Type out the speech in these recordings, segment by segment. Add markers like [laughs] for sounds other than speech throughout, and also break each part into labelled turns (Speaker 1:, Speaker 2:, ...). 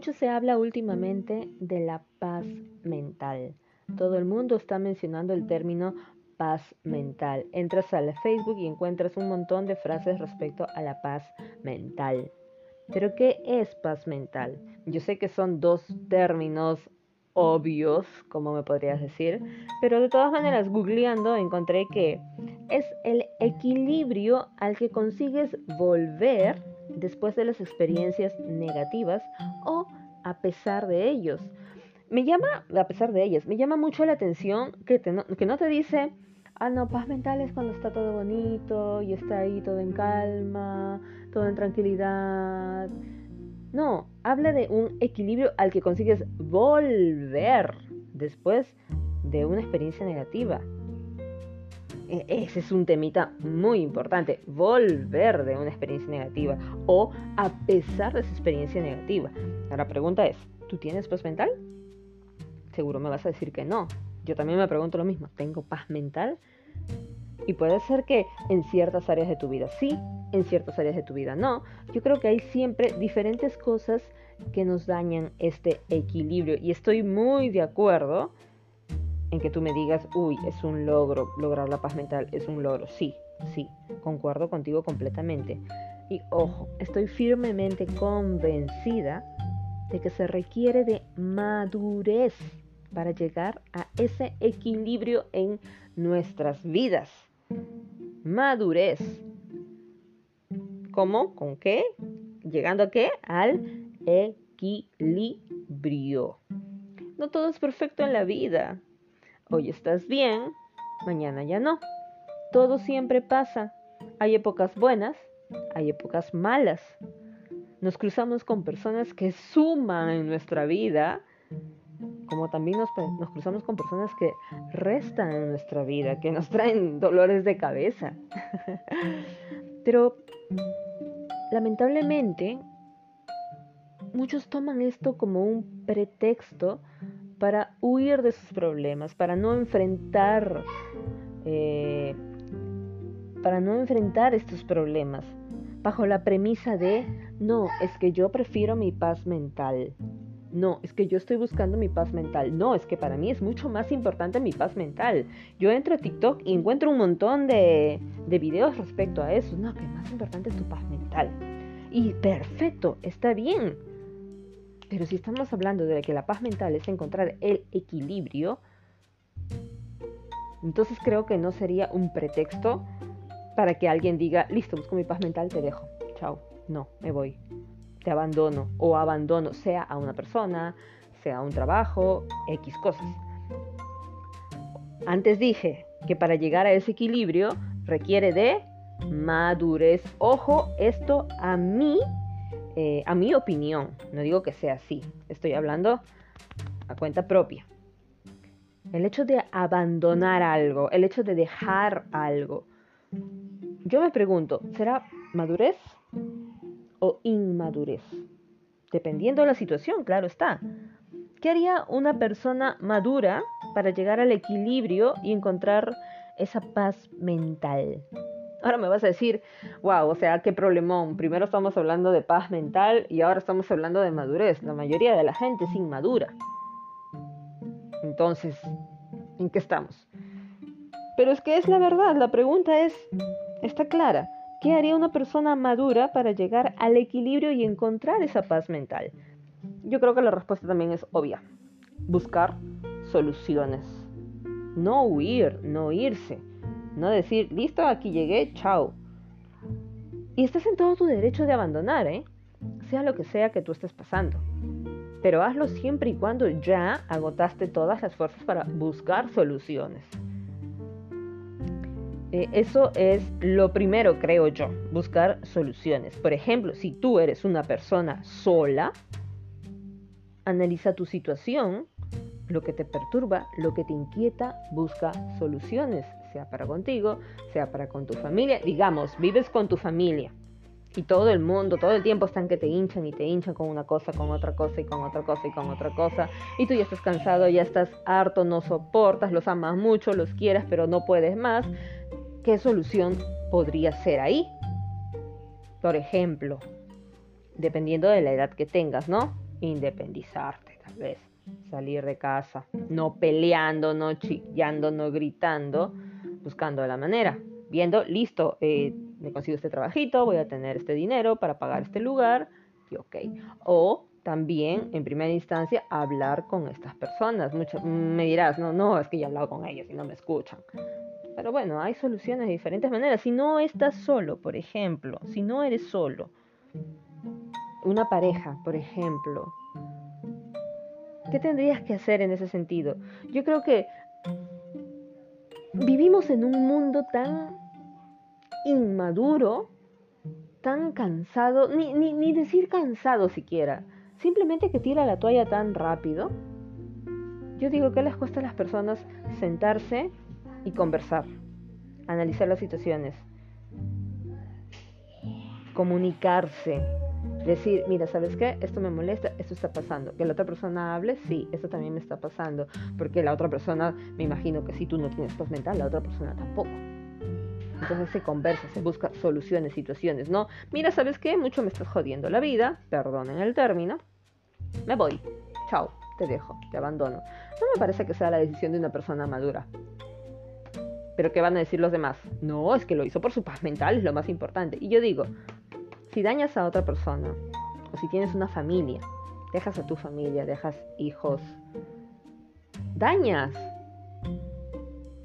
Speaker 1: Mucho se habla últimamente de la paz mental. Todo el mundo está mencionando el término paz mental. Entras al Facebook y encuentras un montón de frases respecto a la paz mental. Pero ¿qué es paz mental? Yo sé que son dos términos obvios, como me podrías decir, pero de todas maneras, googleando encontré que es el equilibrio al que consigues volver después de las experiencias negativas o a pesar de ellos. Me llama, a pesar de ellas, me llama mucho la atención que, que no te dice, ah, no, paz mental es cuando está todo bonito y está ahí todo en calma, todo en tranquilidad. No, habla de un equilibrio al que consigues volver después de una experiencia negativa. E, ese es un temita muy importante, volver de una experiencia negativa o a pesar de esa experiencia negativa. La pregunta es, ¿tú tienes paz mental? Seguro me vas a decir que no. Yo también me pregunto lo mismo, ¿tengo paz mental? Y puede ser que en ciertas áreas de tu vida sí, en ciertas áreas de tu vida no. Yo creo que hay siempre diferentes cosas que nos dañan este equilibrio y estoy muy de acuerdo en que tú me digas, uy, es un logro, lograr la paz mental es un logro. Sí, sí, concuerdo contigo completamente. Y ojo, estoy firmemente convencida de que se requiere de madurez para llegar a ese equilibrio en nuestras vidas. Madurez. ¿Cómo? ¿Con qué? ¿Llegando a qué? Al equilibrio. No todo es perfecto en la vida. Hoy estás bien, mañana ya no. Todo siempre pasa. Hay épocas buenas, hay épocas malas. Nos cruzamos con personas que suman en nuestra vida, como también nos, cruzamos con personas que restan en nuestra vida, que nos traen dolores de cabeza. [laughs] Pero lamentablemente, muchos toman esto como un pretexto para huir de sus problemas, para no enfrentar, eh, para no enfrentar estos problemas, bajo la premisa de, no, es que yo prefiero mi paz mental. No, es que yo estoy buscando mi paz mental. No, es que para mí es mucho más importante mi paz mental. Yo entro a TikTok y encuentro un montón de, de videos respecto a eso. No, que más importante es tu paz mental. Y perfecto, está bien. Pero si estamos hablando de que la paz mental es encontrar el equilibrio, entonces creo que no sería un pretexto para que alguien diga, listo, busco mi paz mental, te dejo. Chao. No, me voy. Te abandono o abandono, sea a una persona, sea a un trabajo, X cosas. Antes dije que para llegar a ese equilibrio requiere de madurez. Ojo, esto a mí eh, a mi opinión, no digo que sea así, estoy hablando a cuenta propia. El hecho de abandonar algo, el hecho de dejar algo, yo me pregunto, ¿será madurez o inmadurez? Dependiendo de la situación, claro está. ¿Qué haría una persona madura para llegar al equilibrio y encontrar esa paz mental? Ahora me vas a decir, wow, o sea, qué problemón. Primero estamos hablando de paz mental y ahora estamos hablando de madurez. La mayoría de la gente es inmadura. Entonces, ¿en qué estamos? Pero es que es la verdad, la pregunta es, está clara. ¿Qué haría una persona madura para llegar al equilibrio y encontrar esa paz mental? Yo creo que la respuesta también es obvia. Buscar soluciones. No huir, no irse no decir, listo, aquí llegué, chao. Y estás en todo tu derecho de abandonar, ¿eh? Sea lo que sea que tú estés pasando. Pero hazlo siempre y cuando ya agotaste todas las fuerzas para buscar soluciones. Eh, eso es lo primero, creo yo, buscar soluciones. Por ejemplo, si tú eres una persona sola, analiza tu situación, lo que te perturba, lo que te inquieta, busca soluciones sea para contigo, sea para con tu familia. Digamos, vives con tu familia y todo el mundo, todo el tiempo están que te hinchan y te hinchan con una cosa, con otra cosa y con otra cosa y con otra cosa. Y tú ya estás cansado, ya estás harto, no soportas, los amas mucho, los quieres, pero no puedes más. ¿Qué solución podría ser ahí? Por ejemplo, dependiendo de la edad que tengas, ¿no? independizarte, tal vez, salir de casa, no peleando, no chillando, no gritando, buscando la manera, viendo, listo, eh, me consigo este trabajito, voy a tener este dinero para pagar este lugar, y ok. O también, en primera instancia, hablar con estas personas. Muchas, me dirás, no, no, es que ya he hablado con ellos y no me escuchan. Pero bueno, hay soluciones de diferentes maneras. Si no estás solo, por ejemplo, si no eres solo, una pareja, por ejemplo, ¿qué tendrías que hacer en ese sentido? Yo creo que vivimos en un mundo tan inmaduro, tan cansado, ni, ni, ni decir cansado siquiera, simplemente que tira la toalla tan rápido. Yo digo que les cuesta a las personas sentarse y conversar, analizar las situaciones, comunicarse, decir, mira, ¿sabes qué? Esto me molesta, esto está pasando. Que la otra persona hable, sí, esto también me está pasando. Porque la otra persona, me imagino que si tú no tienes paz mental, la otra persona tampoco. Entonces se conversa, se busca soluciones, situaciones, ¿no? Mira, ¿sabes qué? Mucho me estás jodiendo la vida, perdonen el término. Me voy. Chao, te dejo, te abandono. No me parece que sea la decisión de una persona madura. Pero ¿qué van a decir los demás? No, es que lo hizo por su paz mental, es lo más importante. Y yo digo, si dañas a otra persona, o si tienes una familia, dejas a tu familia, dejas hijos, dañas,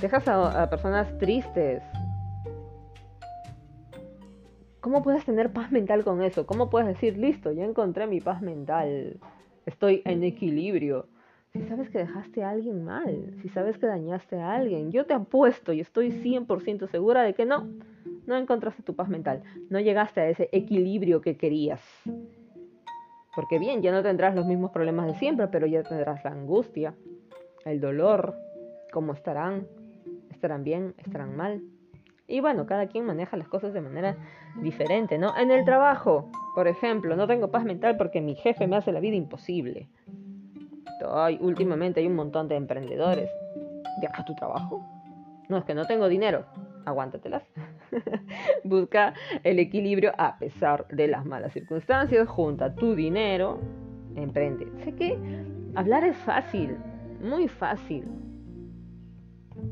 Speaker 1: dejas a, a personas tristes, ¿Cómo puedes tener paz mental con eso? ¿Cómo puedes decir, listo, ya encontré mi paz mental, estoy en equilibrio? Si sabes que dejaste a alguien mal, si sabes que dañaste a alguien, yo te apuesto y estoy 100% segura de que no, no encontraste tu paz mental, no llegaste a ese equilibrio que querías. Porque bien, ya no tendrás los mismos problemas de siempre, pero ya tendrás la angustia, el dolor, cómo estarán, estarán bien, estarán mal. Y bueno, cada quien maneja las cosas de manera diferente, ¿no? En el trabajo, por ejemplo, no tengo paz mental porque mi jefe me hace la vida imposible. Ay, últimamente hay un montón de emprendedores. ¿Deja tu trabajo? No, es que no tengo dinero. Aguántatelas. [laughs] Busca el equilibrio a pesar de las malas circunstancias. Junta tu dinero. Emprende. Sé que hablar es fácil, muy fácil.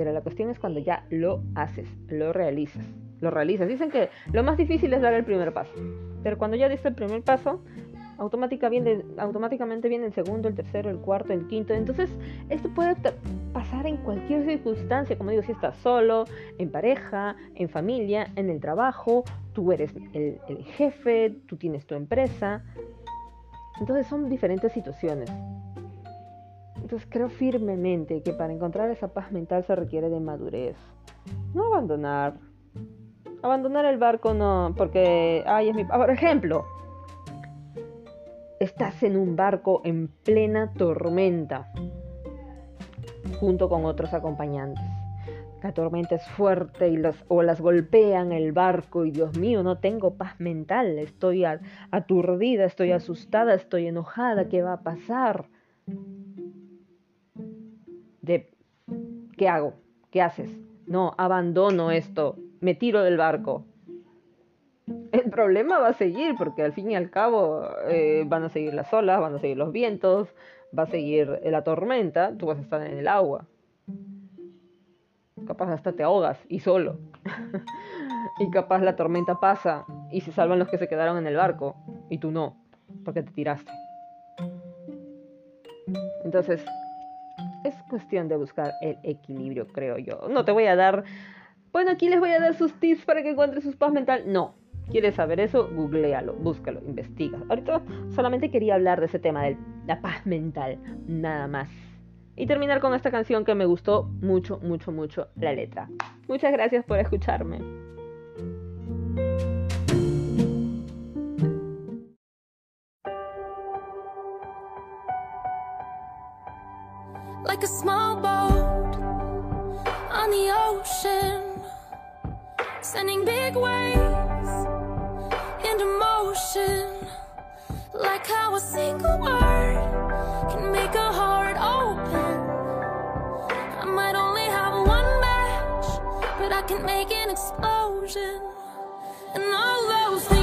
Speaker 1: Pero la cuestión es cuando ya lo haces, lo realizas, lo realizas. Dicen que lo más difícil es dar el primer paso. Pero cuando ya diste el primer paso, automáticamente viene el segundo, el tercero, el cuarto, el quinto. Entonces, esto puede pasar en cualquier circunstancia, como digo, si estás solo, en pareja, en familia, en el trabajo, tú eres el, el jefe, tú tienes tu empresa. Entonces son diferentes situaciones. Creo firmemente que para encontrar esa paz mental se requiere de madurez. No abandonar. Abandonar el barco no, porque, ay, es mi... Por ejemplo, estás en un barco en plena tormenta, junto con otros acompañantes. La tormenta es fuerte y las olas golpean el barco y Dios mío, no tengo paz mental, estoy aturdida, estoy asustada, estoy enojada, ¿qué va a pasar? ¿Qué hago? ¿Qué haces? No, abandono esto, me tiro del barco. El problema va a seguir porque al fin y al cabo eh, van a seguir las olas, van a seguir los vientos, va a seguir la tormenta, tú vas a estar en el agua. Capaz hasta te ahogas y solo. [laughs] y capaz la tormenta pasa y se salvan los que se quedaron en el barco y tú no, porque te tiraste. Entonces, es cuestión de buscar el equilibrio, creo yo. No te voy a dar, bueno, aquí les voy a dar sus tips para que encuentres su paz mental. No. ¿Quieres saber eso? Googlealo, búscalo, investiga. Ahorita solamente quería hablar de ese tema de la paz mental, nada más. Y terminar con esta canción que me gustó mucho, mucho, mucho la letra. Muchas gracias por escucharme. Like a small boat on the ocean, sending big waves into motion. Like how a single word can make a heart open. I might only have one match, but I can make an explosion. And all those things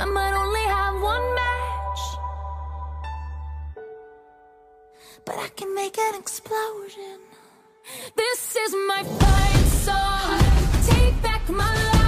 Speaker 2: I might only have one match, but I can make an explosion. This is my fight song. Take back my life.